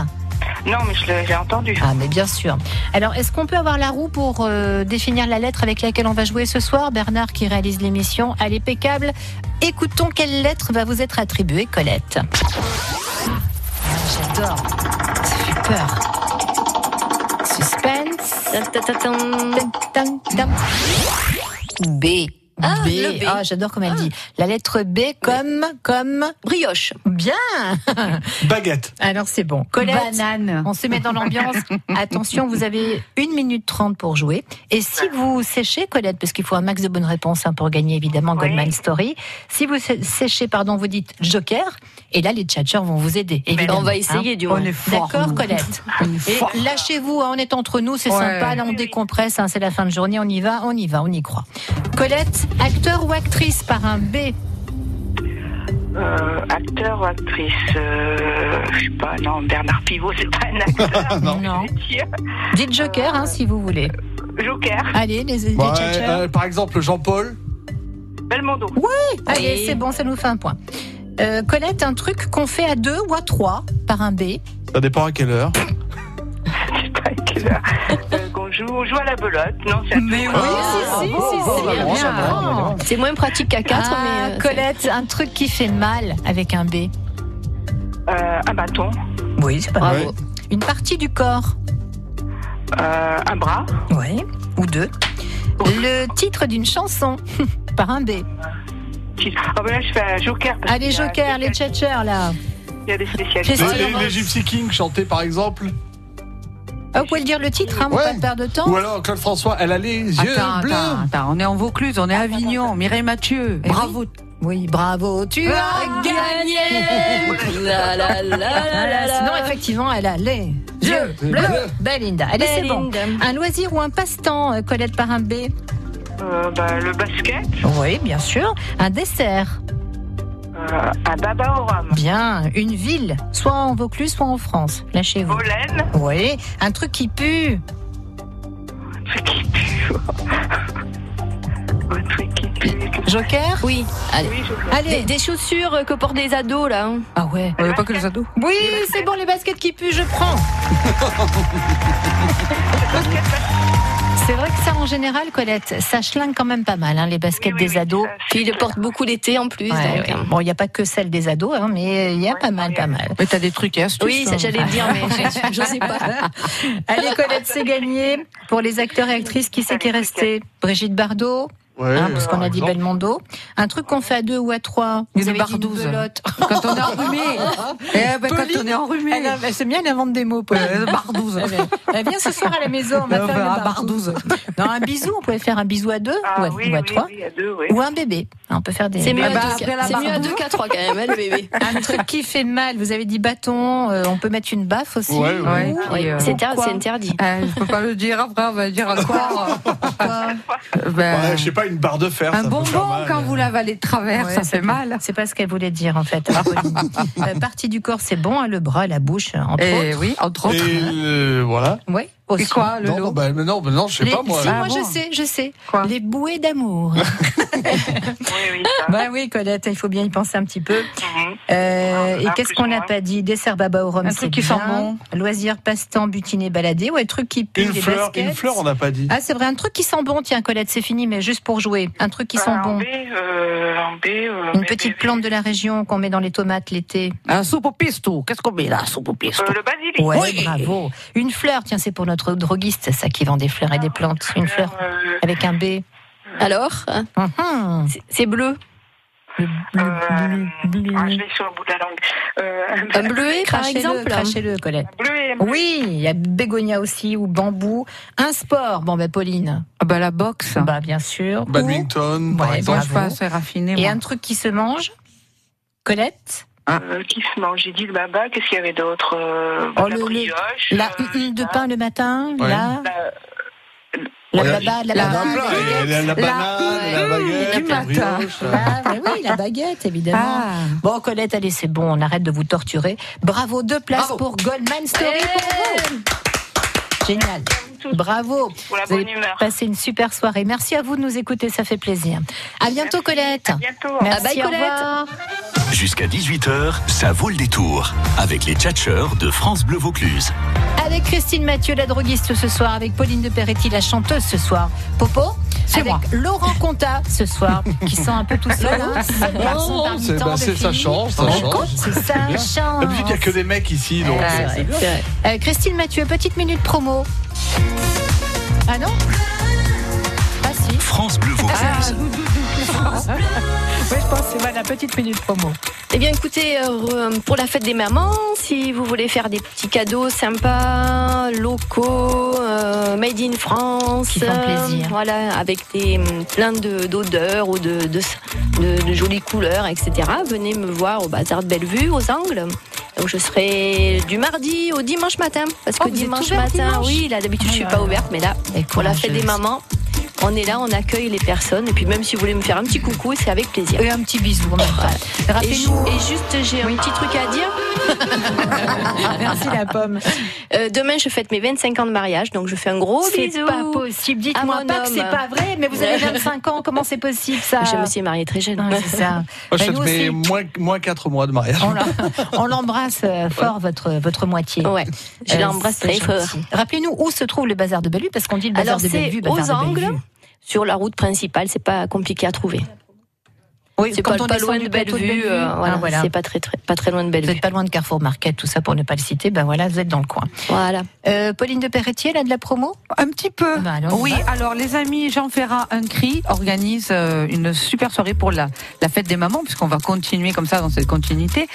Non, mais je l'ai entendu. Ah, mais bien sûr. Alors, est-ce qu'on peut avoir la roue pour euh, définir la lettre avec laquelle on va jouer ce soir? Bernard qui réalise l'émission, elle est impeccable. Écoutons quelle lettre va vous être attribuée, Colette. J'adore. Ça fait peur. Suspense. B. Ah, B. le B. Ah, j'adore comme elle dit. La lettre B comme comme Brioche. bien. Baguette. Alors c'est bon. Colette, Banane. on se met dans l'ambiance. Attention, vous avez 1 minute 30 pour jouer. Et si vous séchez, Colette, parce qu'il faut un max de bonnes réponses hein, pour gagner évidemment Oui. Goldman Story. Si vous sé- séchez, pardon, vous dites Joker. Et là, les tchatchers vont vous aider. Évidemment, on va hein. essayer du On moins. est fort. D'accord. Colette. Et lâchez-vous, hein, on est entre nous, c'est Ouais. sympa, là on décompresse, hein, c'est la fin de journée, on y va, on y va, on y croit. Colette, acteur ou actrice par un B? Euh, acteur ou actrice euh, Je sais pas, non, Bernard Pivot, c'est pas un acteur. Non. Dites Joker hein, si vous voulez. Joker. Allez, les, les euh, euh, par exemple, Jean-Paul. Belmondo. Oui, allez, c'est bon, ça nous fait un point. Euh, Colette, un truc qu'on fait à deux ou à trois par un B. Ça dépend à quelle heure. Euh, qu'on joue, on joue à la belote. Non, c'est Mais oui, si, si, si, si, bon, bien. bon, C'est moins pratique qu'à 4, Ah, mais. euh, Colette, un truc qui fait mal avec un B. Euh, un bâton. Oui, c'est pas Bravo. grave. Une partie du corps. Euh, un bras. Oui, ou deux. Le titre d'une chanson par un B. Ah ben là, je fais un joker. parce Allez, qu'il y a- Joker, les tchatchers là. Il y a des spécialistes. Christine, Les, les Gypsy Kings chantaient par exemple. Ah, vous pouvez le dire le titre, hein, on Ouais. pas perdre de temps. Ou alors Claude François, elle a les yeux Attends, bleus. attends, attends, on est en Vaucluse, on est à Avignon, Mireille Mathieu, Eh bravo. Oui, bravo, tu Ah, as gagné La, la, la, la, la, la. Sinon, effectivement, elle a les yeux bleus. Belinda. Allez, c'est bon. Un loisir ou un passe-temps, euh, Colette par un B? Euh, bah, le basket. Oui, bien sûr. Un dessert Euh, un baba au rhum. Bien. Une ville, soit en Vaucluse, soit en France. Lâchez-vous. Molène. Oui. Un truc qui pue. Un truc qui pue. Un truc qui pue. Joker Oui, allez. Oui, joker. Allez. Des, des chaussures que portent des ados, là. hein. Ah ouais. Euh, pas que les ados. Oui, c'est bon, les baskets qui puent, je prends. C'est vrai que ça, en général, Colette, ça chlingue quand même pas mal, hein, les baskets Oui, oui, des oui, ados. Puis ils le portent beaucoup l'été en plus. Ouais, donc, ouais. hein. Bon, il n'y a pas que celle des ados, hein, mais il y a pas mal, pas mal. Mais t'as des trucs et astuces. Oui, ça toi. j'allais dire, mais je sais pas. Allez, Colette, c'est gagné. Pour les acteurs et actrices, qui c'est qui est resté? Brigitte Bardot Ouais, hein, parce qu'on a dit exemple. Belmondo. Un truc qu'on fait à deux ou à trois. Vous avez dit belote. Quand on est enrhumé. eh ben, quand on est enrhumé. Elle, a- elle sait bien, elle invente des mots. Euh, bardouze. Elle vient- ce soir à la maison, on va Euh, faire bah, une bardouze. Non, un bisou, on pouvait faire un bisou à deux Ah, ou à, oui, ou à oui, trois. oui, à deux, oui. Ou un bébé. On peut faire des. C'est mieux, Ah à bah, deux qu'à- la c'est mieux à bardouze. deux qu'à trois quand même, hein, le bébé. Un truc qui fait mal. Vous avez dit bâton. euh, on peut mettre une baffe aussi. Ouais, ouais. Puis, euh, c'est c'est interdit. euh, je peux pas le dire après, on va dire encore. Quoi Ouais, je sais pas, une barre de fer. un ça peut faire bonbon mal. quand vous l'avalez de travers, Ouais, ça c'est- fait mal. C'est pas ce qu'elle voulait dire en fait. Apolline. Euh, partie du corps, c'est bon, hein, le bras, la bouche, entre Et autres. oui, entre autres. Et euh, voilà. Oui, Et aussi. quoi, le Non, lot non, bah, mais non, mais non, je sais Les- pas moi. Si, Ah moi bon je sais, je sais. Quoi Les bouées d'amour. Oui, oui, ça. bah oui, Colette, il faut bien y penser un petit peu. Mhm. Euh, et qu'est-ce qu'on n'a pas dit? Dessert baba au rhum, Un c'est truc qui sent bien. bon. Loisir, passe-temps, butiner, balader. Ouais, truc qui pue, Une les fleur, baskets. une fleur, on n'a pas dit. Ah, c'est vrai, un truc qui sent bon. Tiens, Colette, c'est fini, mais juste pour jouer. Un truc qui sent Euh, en bon. B, euh, en B, euh, Une petite B, plante de la région qu'on met dans les tomates l'été. Un soupe au pisto. Qu'est-ce qu'on met là, soupe au pisto Euh, le basilic. Ouais, Oui. bravo. Une fleur, tiens, c'est pour notre droguiste, c'est ça qui vend des fleurs et des plantes. Une fleur Euh, avec un B. Alors, hein, c'est- c'est bleu. Le bleu, bleu, bleu. ah, je l'ai sur le bout de la langue. Euh, Un bleuet, par Crachez-le, exemple. crachez-le, Colette. bleu et Oui, il y a bégonia aussi, ou bambou. Un sport, bon, ben, Pauline. Ah bah la boxe. Bah, bien sûr. Badminton, par Ouais, exemple. Moi, je suis pas bravo. assez raffiné. Et moi. un truc qui se mange Colette euh, qui se mange. J'ai dit le baba. Qu'est-ce qu'il y avait d'autre euh, Oh, La le- brioche. La euh, de pain le matin, Ouais. là, la- la baguette. banane, la baguette, la brioche. Ah, oui, la baguette, évidemment. Ah. Bon, Colette, allez, c'est bon, on arrête de vous torturer. Bravo, deux places pour Goldman Story pour vous. Génial. Bravo. Pour la Vous avez bonne humeur. passé une super soirée. Merci à vous de nous écouter, ça fait plaisir. À bientôt, Colette. À bientôt. Merci, bye, au Colette. Jusqu'à 18h, ça vaut le détour. Avec les tchatcheurs de France Bleu Vaucluse. Avec Christine Mathieu, la droguiste ce soir, avec Pauline de Peretti, la chanteuse ce soir. Popo C'est avec moi. Laurent Conta ce soir, qui sent un peu tout seul. Hein, garçon parmi C'est tant bah, de c'est- ça change, C'est. Et puis, il n'y a que des mecs ici, donc. Ouais, euh, c'est c'est bien. C'est vrai. Euh, Christine Mathieu, petite minute promo. Ah non Ah si. France Bleu Vaucluse. Oui, je pense que c'est voilà, petite minute promo. Eh bien, écoutez, euh, pour la fête des mamans, si vous voulez faire des petits cadeaux sympas, locaux, euh, made in France, Qui font plaisir. voilà, avec des hum, plein de d'odeurs ou de, de, de- de jolies couleurs, etc. Venez me voir au bazar de Bellevue, aux Angles. Donc je serai du mardi au dimanche matin, parce Oh, que êtes dimanche matin, oui, là d'habitude je suis Oh pas là ouverte, mais là Et pour la fête des mamans, on est là, on accueille les personnes. Et puis même si vous voulez me faire un petit coucou, c'est avec plaisir. Et un petit bisou. en même temps. Et, ju- et juste, j'ai un petit truc à dire. Merci la pomme. Euh, demain, je fête mes 25 ans de mariage, donc je fais un gros C'est bisou. pas possible. Dites-moi pas que c'est pas vrai, mais vous avez 25 ans. Comment c'est possible ça Je me suis mariée très jeune. Ouais, c'est ça. Moi, je mets aussi. moins, moins 4 mois de mariage. On l'em- On l'embrasse euh, fort, votre, votre moitié. Ouais, je Euh, l'embrasse c'est très fort. Rappelez-nous où se trouve le bazar de Bellevue, parce qu'on dit le bazar Alors de c'est Bellevue, aux bazar de angles, Bellevue. Sur la route principale, c'est pas compliqué à trouver. Oui, C'est quand pas, on pas loin de Bellevue, Bellevue, euh, ah, voilà, voilà. c'est pas très, très pas très loin de Vous Bellevue. n'êtes pas loin de Carrefour Market, tout ça pour ne pas le citer. Ben voilà, vous êtes dans le coin. Voilà. Euh, Pauline de Perretier, là, de la promo? Un petit peu. Bah, alors, on oui, alors les amis Jean Ferrat Un Cri organise euh, une super soirée pour la, la fête des mamans, puisqu'on va continuer comme ça dans cette continuité.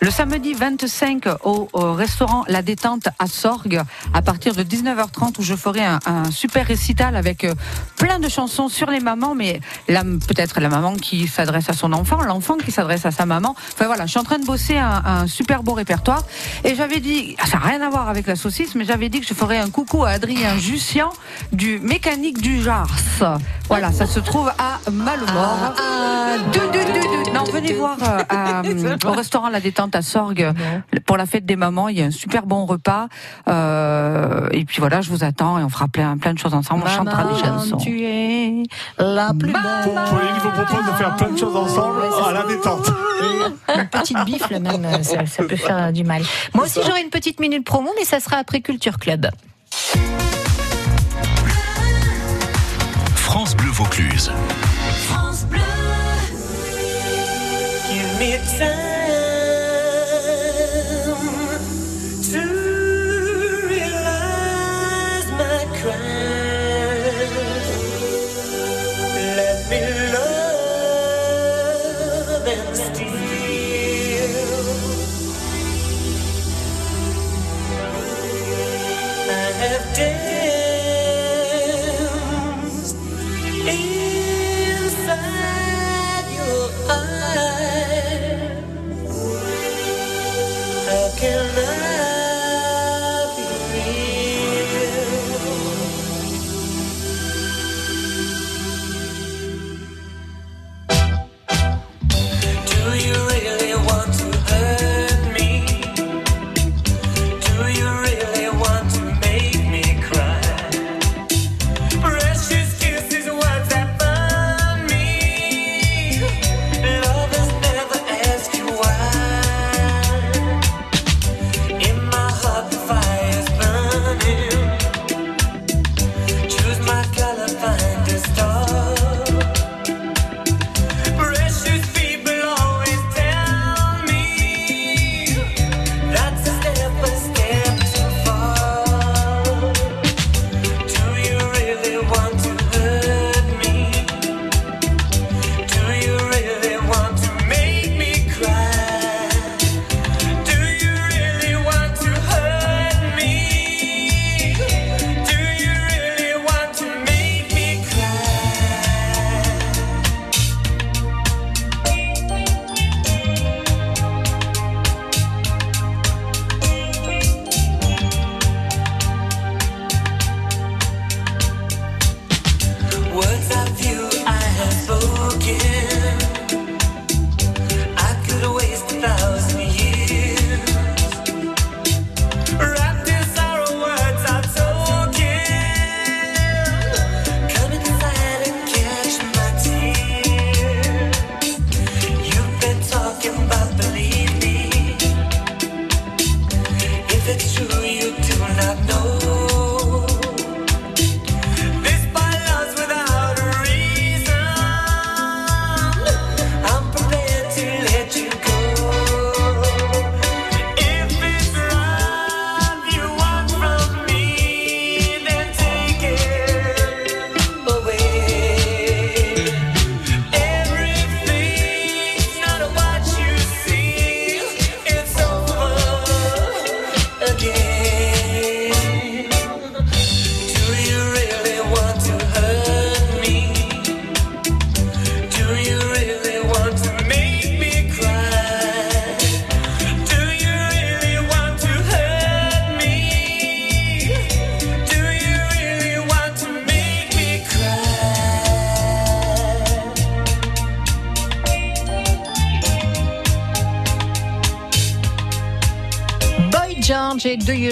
Le samedi 25 au, au restaurant La Détente à Sorgues, à partir de 19h30, où je ferai un, un super récital avec euh, plein de chansons sur les mamans, mais peut-être la maman qui s'adresse à son enfant, l'enfant qui s'adresse à sa maman. Enfin voilà, je suis en train de bosser un, un super beau répertoire. Et j'avais dit, ah, ça n'a rien à voir avec la saucisse, mais j'avais dit que je ferais un coucou à Adrien Jussian du mécanique du Jars. Voilà, ça se trouve à du, du, du. Non, venez voir euh, euh, au restaurant La Détente à Sorgues pour la fête des mamans. Il y a un super bon repas. Euh, et puis voilà, je vous attends et on fera plein, plein de choses ensemble. On chantera des chansons. tu es la plus belle. Pauline vous propose de faire plein de choses ensemble à la détente. Une petite bifle même, ça, ça peut faire du mal. Moi aussi j'aurai une petite minute promo, mais ça sera après Culture Club. France Bleu Vaucluse. Give me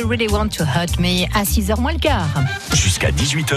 You Really Want to Hurt Me à 6h moins le quart. Jusqu'à 18h,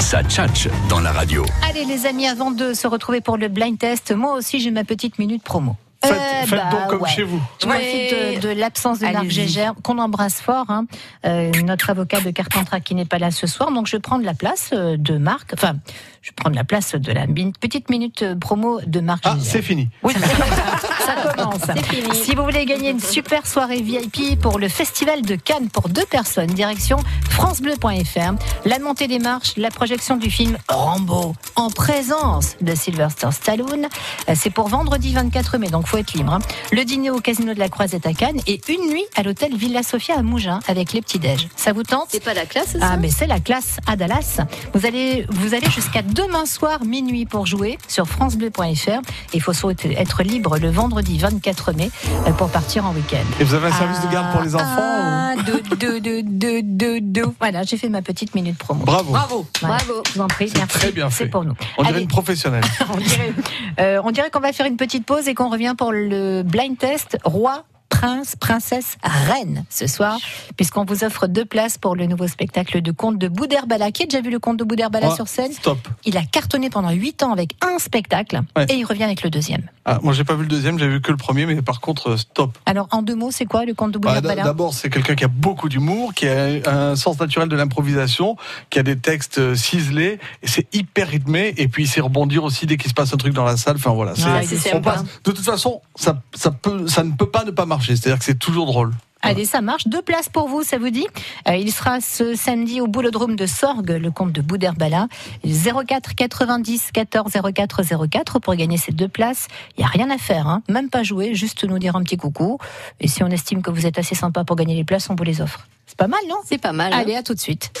ça tchatche dans la radio. Allez les amis, avant de se retrouver pour le blind test, moi aussi j'ai ma petite minute promo. Faites, Eh faites bah, donc comme ouais. chez vous. Je profite de, de l'absence de Marc. Gégère, qu'on embrasse fort, hein, euh, notre avocat de Carpentras qui n'est pas là ce soir. Donc je prends de la place euh, de Marc, enfin, je prends de la place de la petite minute euh, promo de Marc Ah, Gégère. c'est fini. Oui, ça commence. C'est fini. Si vous voulez gagner une super soirée VIP pour le Festival de Cannes pour deux personnes, direction francebleu.fr, la montée des marches, la projection du film Rambo en présence de Sylvester Stallone. Euh, C'est pour vendredi 24 mai, donc faut être libre. hein. Le dîner au Casino de la Croisette à Cannes et une nuit à l'hôtel Villa Sofia à Mougins avec les petits déj. Ça vous tente? C'est pas la classe, ça? Ah, mais c'est la classe à Dallas. Vous allez, vous allez jusqu'à demain soir minuit pour jouer sur francebleu.fr. Il faut être libre le vendredi 24 mai euh, pour partir en week-end. Et vous avez un service de garde pour les enfants Ah, deux, deux, deux, deux, deux, deux. Voilà, j'ai fait ma petite minute promo. Bravo. Bravo. Voilà. Bravo. Je vous en prie, merci. Très bien C'est fait. pour nous. On dirait Allez, une professionnelle. on dirait, euh, on dirait qu'on va faire une petite pause et qu'on revient pour le blind test roi. Prince, princesse, reine ce soir, puisqu'on vous offre deux places pour le nouveau spectacle de conte de Boudherbala. Qui a déjà vu le conte de Boudherbala Ouais, sur scène Stop. Il a cartonné pendant 8 ans avec un spectacle Ouais. et il revient avec le deuxième. Ah, moi, j'ai pas vu le deuxième, j'ai vu que le premier, mais par contre, euh, stop. Alors, en deux mots, c'est quoi le conte de Bah, d- Boudherbala? D'abord, c'est quelqu'un qui a beaucoup d'humour, qui a un sens naturel de l'improvisation, qui a des textes euh, ciselés, et c'est hyper rythmé, et puis il sait rebondir aussi dès qu'il se passe un truc dans la salle. Enfin voilà, Ouais, on passe- de toute façon, ça, ça, peut, ça ne peut pas ne pas marcher. C'est-à-dire que c'est toujours drôle. Allez, ça marche. Deux places pour vous, ça vous dit Euh, Il sera ce samedi au Boulodrome de Sorgue, le comte de Boudherbala. 04 90 14 04 04 pour gagner ces deux places. Il n'y a rien à faire, hein. même pas jouer, juste nous dire un petit coucou. Et si on estime que vous êtes assez sympa pour gagner les places, on vous les offre. C'est pas mal, non? C'est pas mal. hein. Allez, à tout de suite.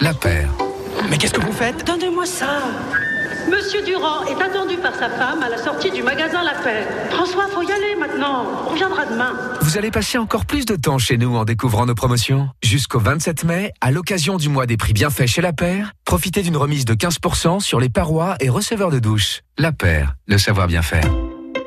La paire. Mais qu'est-ce que vous faites? Donnez-moi ça. Monsieur Durand est attendu par sa femme à la sortie du magasin La Paix. François, faut y aller maintenant. On reviendra demain. Vous allez passer encore plus de temps chez nous en découvrant nos promotions. Jusqu'au 27 mai, à l'occasion du mois des prix bien faits chez La Paire, profitez d'une remise de 15% sur les parois et receveurs de douche. La Paire, le savoir bien faire.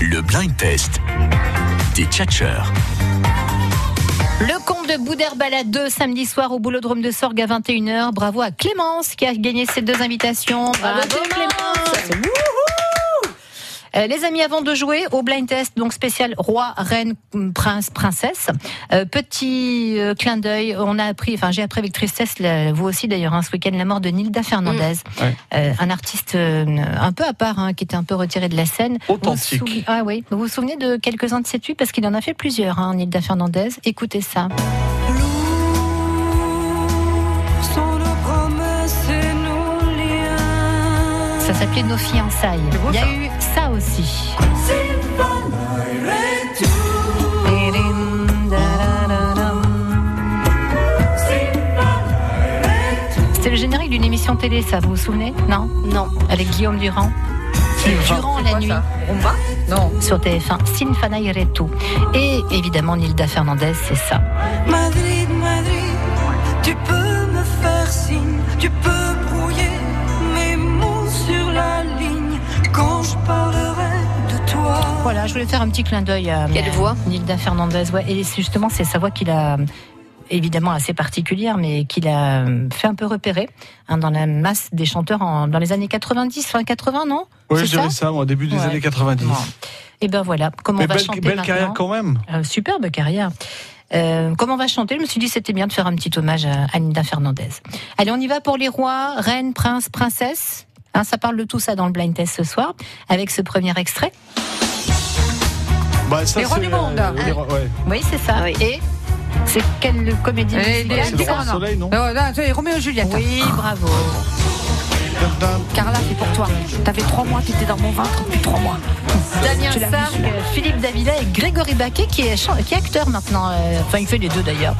Le blind test des tchatcheurs. Le comte de Boudherbala 2 samedi soir au Boulodrome de Sorgue à 21h. Bravo à Clémence qui a gagné ces deux invitations. Bravo, Clémence. Euh, les amis, avant de jouer au blind test, donc spécial roi, reine, prince, princesse, euh, petit euh, clin d'œil, on a appris, enfin j'ai appris avec tristesse, la- vous aussi d'ailleurs, hein, ce week-end, la mort de Nilda Fernandez, Ouais. Euh, un artiste euh, un peu à part, hein, qui était un peu retiré de la scène. Authentique. Vous vous souvenez- ah oui, vous vous souvenez de quelques-uns de ses tubes parce qu'il en a fait plusieurs, hein, Nilda Fernandez. Écoutez ça. Ça s'appelait Nos fiançailles. Il y a eu ça aussi. C'était le générique d'une émission télé, ça, vous vous souvenez? Non? Non. Avec Guillaume Durand. Durant la nuit. On va Non. Sur TF1, Sin Fana Retu. Et évidemment, Nilda Fernandez, c'est ça. Madrid, Madrid, tu peux me faire signe, tu peux Voilà, je voulais faire un petit clin d'œil à Quelle voix Nilda Fernandez. Ouais, et justement, c'est sa voix qu'il a évidemment assez particulière, mais qu'il a fait un peu repérer hein, dans la masse des chanteurs en- dans les années 90, fin 80, non? Oui, je dirais ça, moi, au début des Ouais. années 90. Et ben voilà, comment Mais on va belle, chanter belle maintenant? carrière quand même. Euh, superbe carrière. Euh, comment on va chanter? Je me suis dit c'était bien de faire un petit hommage à Anita Fernandez. Allez, on y va pour les rois, reines, princes, princesses. Hein, ça parle de tout ça dans le blind test ce soir, avec ce premier extrait. Bah, ça, Les rois du monde. euh, les rois- ouais. Oui, c'est ça. Et c'est quelle comédie Et musicale les- C'est le roi non, soleil, non non, non, c'est Roméo et Juliette. Oui, bravo. Carla, c'est pour toi. T'avais trois mois, t'étais dans mon ventre depuis trois mois. Damien Sargue, Philippe Davila et Grégory Baquet qui est, qui est acteur maintenant. euh, Enfin, il fait les deux d'ailleurs.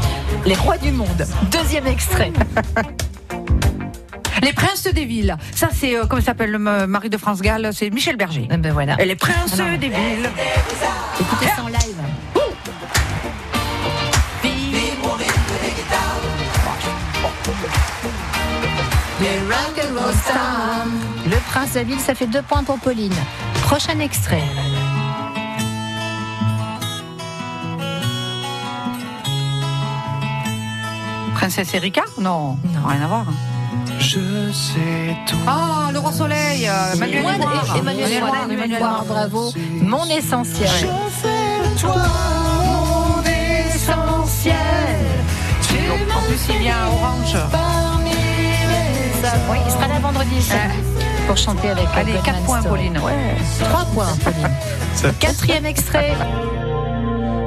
Les rois du monde. Deuxième extrait. Les princes des villes. Ça, c'est, euh, comment s'appelle le ma- mari de France Gall C'est Michel Berger. Eh ben voilà. Et les princes Ah des villes. Écoutez ça en live. Le prince de ville, ça fait deux points pour Pauline. Prochain extrait. Princesse Erika? Non, non, rien à voir. Je sais tout. Ah, le roi soleil, euh, Emmanuel Noir. Emmanuel Noir, Emmanuel Noir, bravo. Mon essentiel. toi mon essentiel. En plus, il vient Orange. Ça, oui, il sera là vendredi ça, pour chanter avec euh, Allez, 4 Goldman points. Pauline. Ouais. 3 points, Pauline. Quatrième extrait.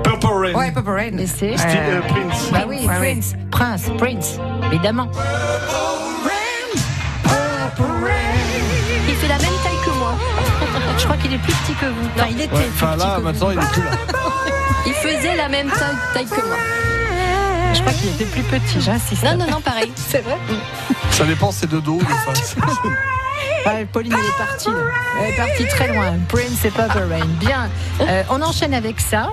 Purple Rain. Ouais, Purple Rain. Et c'est Steve, euh, Prince. Bah oui, Ouais, ouais. Prince. Prince, Prince, évidemment. Je crois qu'il est plus petit que vous. Enfin, il était Ouais, plus Enfin petit là, que vous. maintenant, il est plus là. Il faisait la même taille, que moi. Je crois qu'il était plus petit, j'insiste. Non, non, non, pareil. C'est vrai Ça dépend, c'est de dos ou de face. Pauline, elle est partie. là. Elle est partie très loin. Prince et Purple Rain. Bien. Euh, on enchaîne avec ça.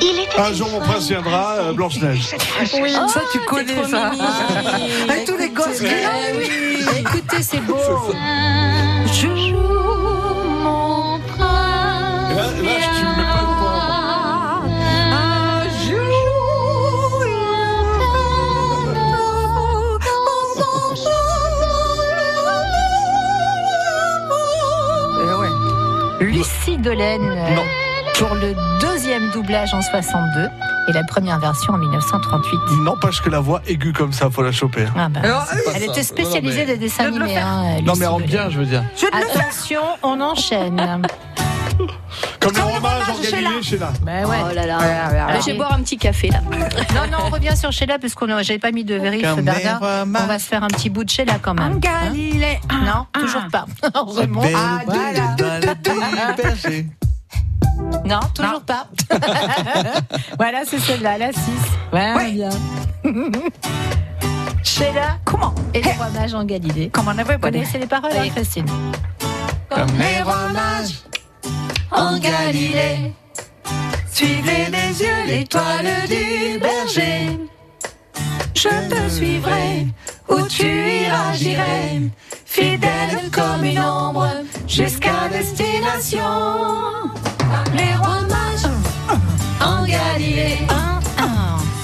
Un jour, mon prince viendra, euh, Blanche-Neige. Oui, ça, tu connais ça. Avec tous les gosses qui oui. Écoutez, c'est beau. Joue mon prince. Et là, là, je- tu me mets pas le. Lucie Dolène euh, Non. Pour le deuxième doublage en 62 et la première version en 1938. N'empêche que la voix aiguë comme ça, faut la choper. Ah bah, elle ça. était spécialisée Non, des dessins de animés. faire. hein, Non, mais rentre Dolène. bien, je veux dire. Je. Attention, on enchaîne. Comme le Comme le fromage en fromage, Galilée, Sheila. Bah ouais. Oh là là. Ouais, ouais, ouais. Là, je vais boire un petit café là. Non, non, on revient sur Sheila parce qu'on j'avais pas mis de vérif, Bernard. On va se faire un petit bout de Sheila quand En même. Hein non, toujours pas. on remonte. Belle Ah, voilà. Non, toujours Non. pas. voilà, c'est celle-là, la 6. Ouais, Ouais. bien. Sheila Comment et les rois mages en Galilée. Comment on avait Vous connaissez les paroles, hein, Christine Comme les rois mages en Galilée. Suivez des yeux l'étoile du berger. Je te suivrai, où tu iras, j'irai. Fidèle comme une ombre, jusqu'à destination. Les rois mages en Galilée.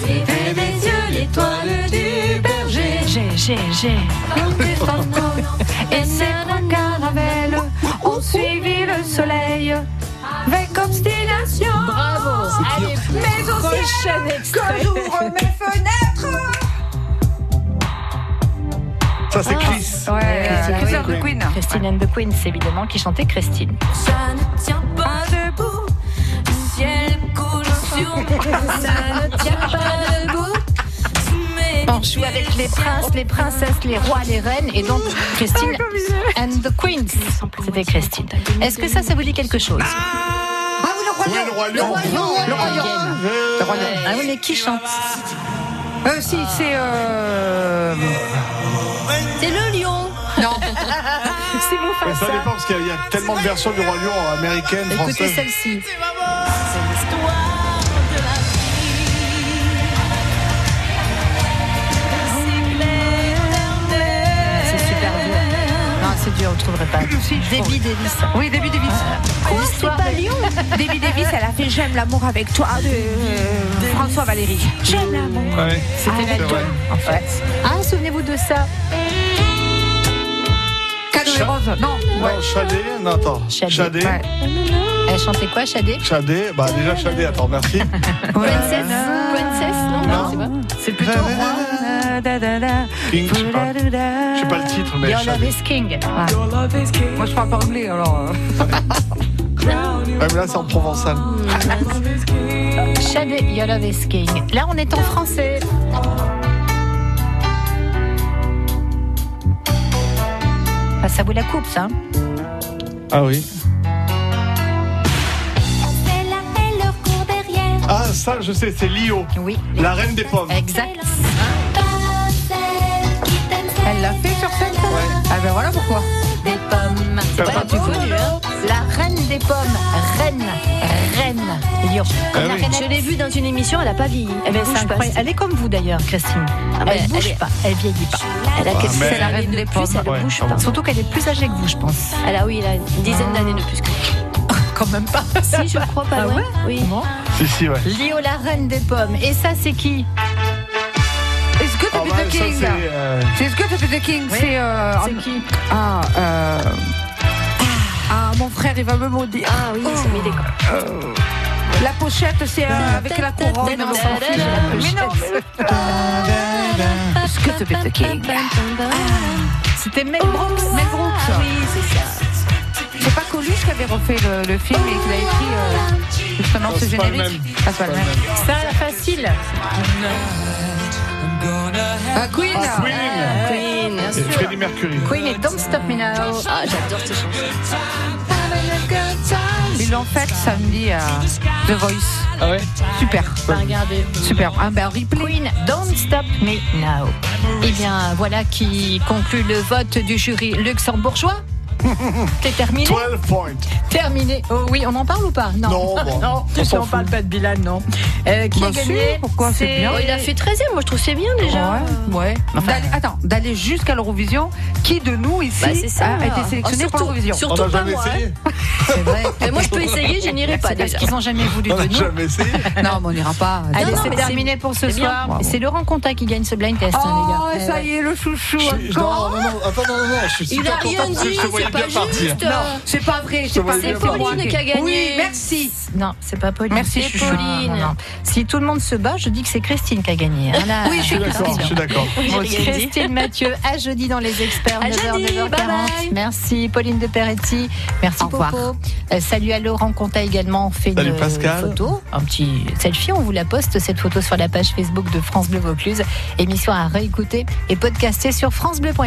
Suivez des yeux l'étoile du berger. J'ai, j'ai, j'ai. Et ces trois caravelles ont suivi le soleil avec obstination. Bravo. Allez, Mais que extrait. j'ouvre mes fenêtres. Ça, c'est Chris. Ouais, Christine Christine Queen. de Queen. Christine and the Queens, évidemment, qui chantait Christine. Ça ne tient pas debout. Le ciel coule sur moi. Ça ne tient pas debout. Mais On joue avec les princes, les princesses, les rois, les reines, et donc Christine and the Queens. C'était Christine. Est-ce que ça, ça vous dit quelque chose? Ah oui, le roi Oui, le roi lion. Le roi lion. Le roi lion. Ah oui, mais qui chante? Euh, si, c'est. Euh... C'est le lion. Non. C'est Mais ça Mufasa. dépend parce qu'il y a tellement de versions du roi lion américaine, Écoutez française. celle-ci. C'est trouverez pas. Si, je Debbie Davis. Oui, Debbie Davis. L'histoire de Debbie Davis, elle a fait J'aime l'amour avec toi de euh, François Valéry. J'aime l'amour. Ouais. C'était c'est l'album, vrai. en fait. Ah, souvenez-vous de ça Cadeau et rose. Non. Non, Chadé, non, attends. Chadé. Chadé. Ouais. Elle chantait quoi, Chadé? Chadé, bah déjà Chadé, attends, merci. Princess Princess, non, Non. c'est pas. C'est plutôt King, je sais pas. Je sais pas le titre, mais Your Love Chadé. is King. Ah. Moi, je parle pas anglais, alors. euh. Ouais, mais là, c'est en provençal. Shade, Your Love is King. Là, on est en français. ça vaut la coupe, ça. Ah oui. Ah, ça, je sais, c'est Lio. Oui. La reine des pommes. Exact. Elle l'a fait sur scène Ah ben voilà pourquoi. Des pommes. Ouais, pas tu trop connu, hein La reine des pommes. Reine. Reine. Lyon. Ah La oui. reine- Je l'ai vue dans une émission, elle a pas vieilli. Elle ben, bouge c'est pas. incroyable. Elle est comme vous d'ailleurs, Christine. Ah, elle bouge elle est- pas, elle vieillit pas. Elle a Ah, quelques mais- C'est la années reine de des plus, pommes. elle Ouais, bouge ah pas. bon. Surtout qu'elle est plus âgée que vous, je pense. Elle a, oui, elle a une dizaine d'années de plus que Quand même pas. Si, je crois pas Ah ouais Oui. Bon. Si, si, ouais. Lio, la reine des pommes. Et ça, c'est qui? It's good to Ah, be bah, the king. c'est, euh, to be the king. Oui. C'est. euh, qui Ah, euh. Ah, mon frère, il va me maudire. Ah oui, c'est mis des Euh, La pochette, c'est euh, avec la couronne. La. Mais non, mais- It's good to be the king. C'était Mel Brooks. Mel Brooks. Oui, c'est ça. C'est pas Coluche qui avait refait le, le film et qu'il a écrit euh, justement ce pas générique. Ah, pas le même. Ça, facile. Ah, Queen. Ah, Queen. Queen, bien Et sûr. Freddie Mercury. Queen et Don't Stop Me Now. Ah, j'adore cette chanson. Ils l'ont fait samedi à The Voice. Ah ouais Super. Bah, regardez. Super. Un ben, replay. Queen, Don't Stop Me Now. Eh bien, voilà qui conclut le vote du jury luxembourgeois. C'est terminé 12 points. Terminé. Oh oui, on en parle ou pas Non. Non, bon, non, on on parle pas de Bilal, non. Euh, qui Bah a si, gagné pourquoi, c'est bien. Oh, il a fait 13 e moi je trouve c'est bien déjà. Ouais, ouais. D'aller- attends, d'aller jusqu'à l'Eurovision, qui de nous ici Bah, ça. a été sélectionné Oh, pour surtout- l'Eurovision surtout On n'a pas jamais moi, essayé. C'est vrai. Mais moi je peux essayer, je n'irai pas parce qu'ils n'ont jamais voulu On de nous. jamais essayé. Non, mais on n'ira pas. Allez, non, c'est terminé pour ce soir. C'est Laurent Conta qui gagne ce blind test, hein, Oh, les gars. ça Eh y est, le chouchou. Non, non, non, attends, non, non, je suis Il a rien dit, je pas juste. Non, c'est pas vrai. C'est Pauline qui a gagné. Oui, merci. Non, c'est pas Pauline. Merci, chouchou. Pauline. Non, non. Si tout le monde se bat, je dis que c'est Christine qui a gagné. hein, là. Oui, Je suis d'accord, je suis d'accord. Christine Mathieu, à jeudi dans les experts, À 9h, jeudi, 9h40. bye bye. Merci Pauline de Peretti, merci Au revoir. Popo. Euh, salut à Laurent Conta également, on fait Salut une Pascal. photo, un petit selfie, on vous la poste cette photo sur la page Facebook de France Bleu Vaucluse. Émission à réécouter et podcaster sur francebleu.fr.